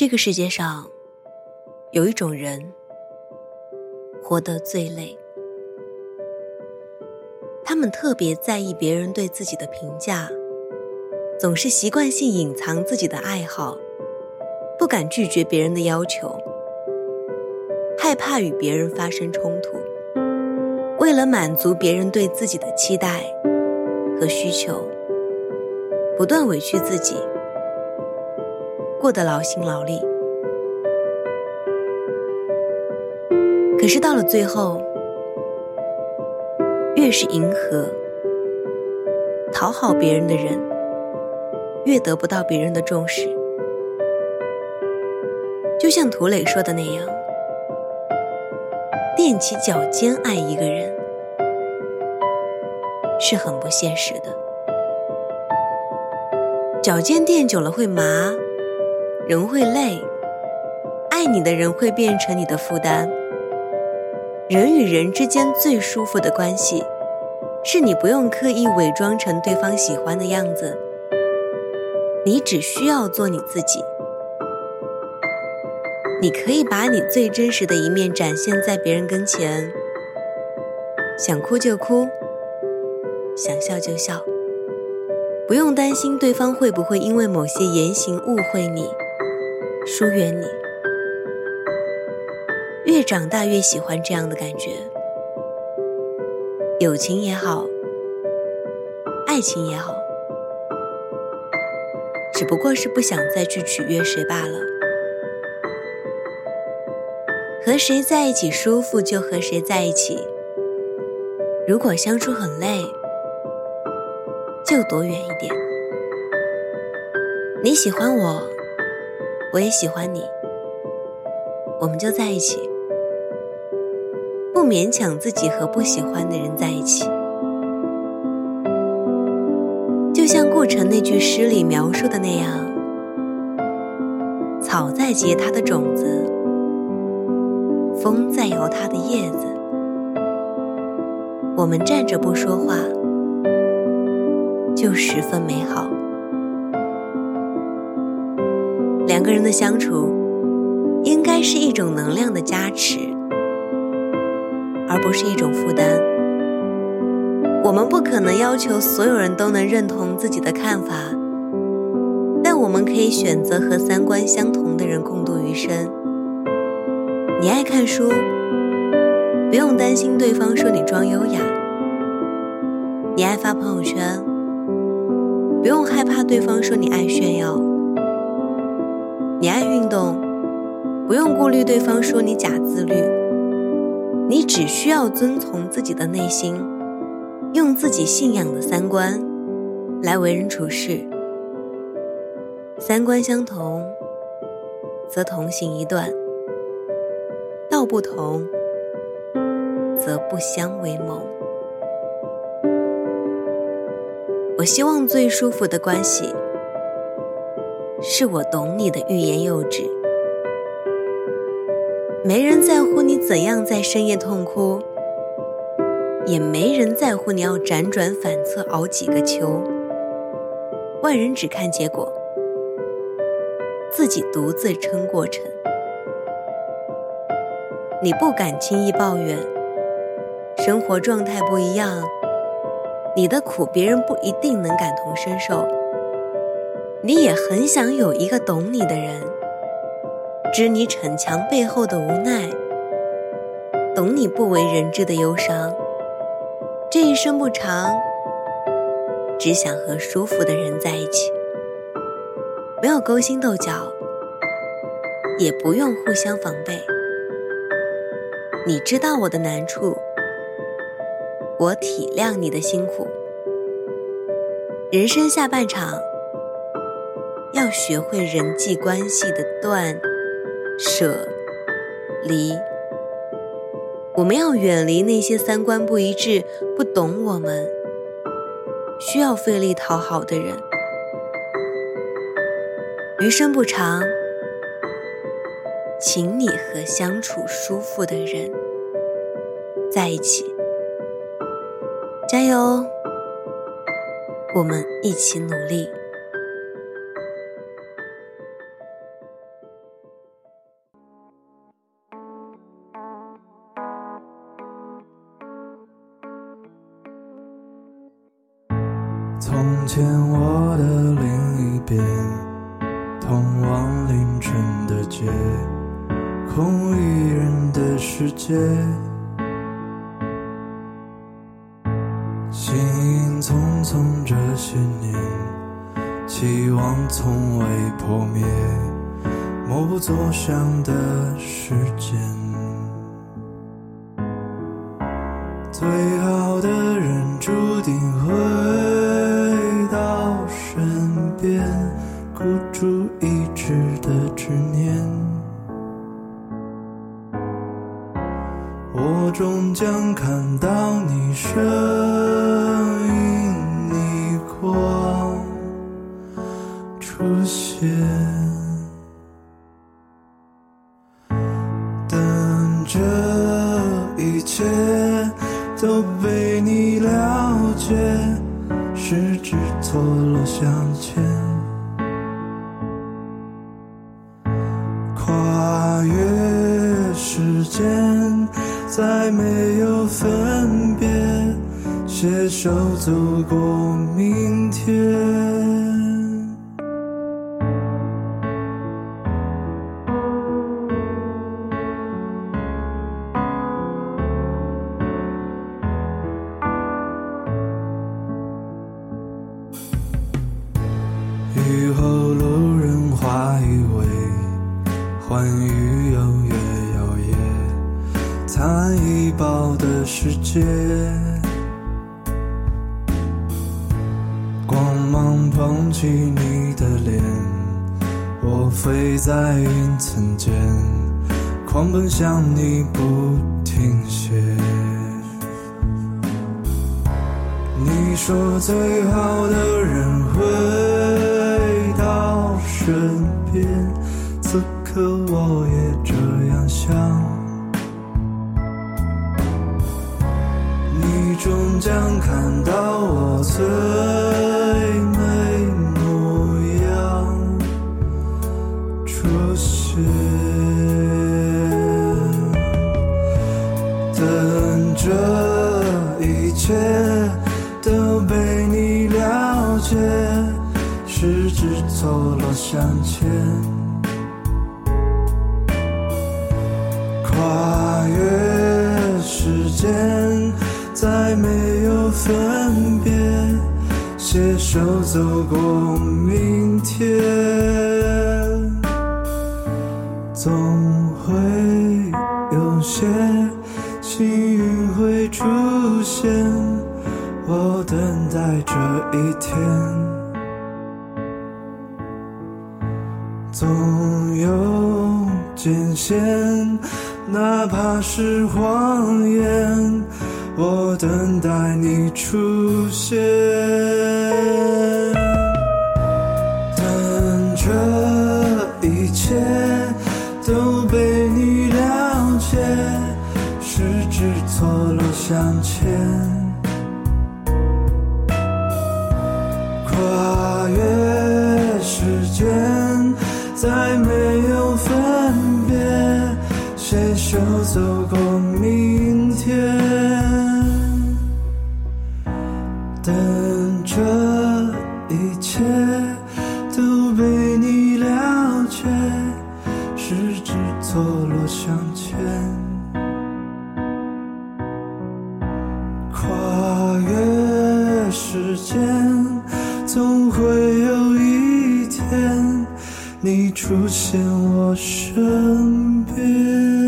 这个世界上，有一种人活得最累。他们特别在意别人对自己的评价，总是习惯性隐藏自己的爱好，不敢拒绝别人的要求，害怕与别人发生冲突。为了满足别人对自己的期待和需求，不断委屈自己，过得劳心劳力。可是到了最后，越是迎合、讨好别人的人，越得不到别人的重视。就像涂磊说的那样，踮起脚尖爱一个人是很不现实的。脚尖垫久了会麻，人会累，爱你的人会变成你的负担。人与人之间最舒服的关系，是你不用刻意伪装成对方喜欢的样子，你只需要做你自己。你可以把你最真实的一面展现在别人跟前，想哭就哭，想笑就笑，不用担心对方会不会因为某些言行误会你、疏远你。越长大越喜欢这样的感觉，友情也好，爱情也好，只不过是不想再去取悦谁罢了。和谁在一起舒服就和谁在一起，如果相处很累，就躲远一点。你喜欢我，我也喜欢你，我们就在一起。不勉强自己和不喜欢的人在一起，就像顾城那句诗里描述的那样：草在结它的种子，风在摇它的叶子，我们站着不说话，就十分美好。两个人的相处，应该是一种能量的加持。而不是一种负担。我们不可能要求所有人都能认同自己的看法，但我们可以选择和三观相同的人共度余生。你爱看书，不用担心对方说你装优雅；你爱发朋友圈，不用害怕对方说你爱炫耀；你爱运动，不用顾虑对方说你假自律。你只需要遵从自己的内心，用自己信仰的三观来为人处事。三观相同，则同行一段；道不同，则不相为谋。我希望最舒服的关系，是我懂你的欲言又止。没人在乎你怎样在深夜痛哭，也没人在乎你要辗转反侧熬几个秋。外人只看结果，自己独自撑过程。你不敢轻易抱怨，生活状态不一样，你的苦别人不一定能感同身受。你也很想有一个懂你的人。知你逞强背后的无奈，懂你不为人知的忧伤。这一生不长，只想和舒服的人在一起，没有勾心斗角，也不用互相防备。你知道我的难处，我体谅你的辛苦。人生下半场，要学会人际关系的断。舍离，我们要远离那些三观不一致、不懂我们、需要费力讨好的人。余生不长，请你和相处舒服的人在一起，加油！我们一起努力。我的另一边，通往凌晨的街，空无一人的世界。行影匆匆这些年，期望从未破灭，默不作响的时间。最好的人注定会是错落相牵，跨越时间，再没有分别，携手走过明天。欢愉又越摇曳，残一抱的世界。光芒捧起你的脸，我飞在云层间，狂奔向你不停歇。你说最好的人会。身边，可我也这样想。你终将看到我最美模样出现，等这一切都被你了解。十指错落相牵，间，再没有分别，携手走过明天，总会有些幸运会出现，我等待这一天。总有艰险，哪怕是谎言，我等待你出现。等这一切都被你了解，十指错落相牵，跨越时间。再没有，携手走过明天。等这一切都被你了解，十指错落相牵，跨越时间，总会有一天。你出现我身边。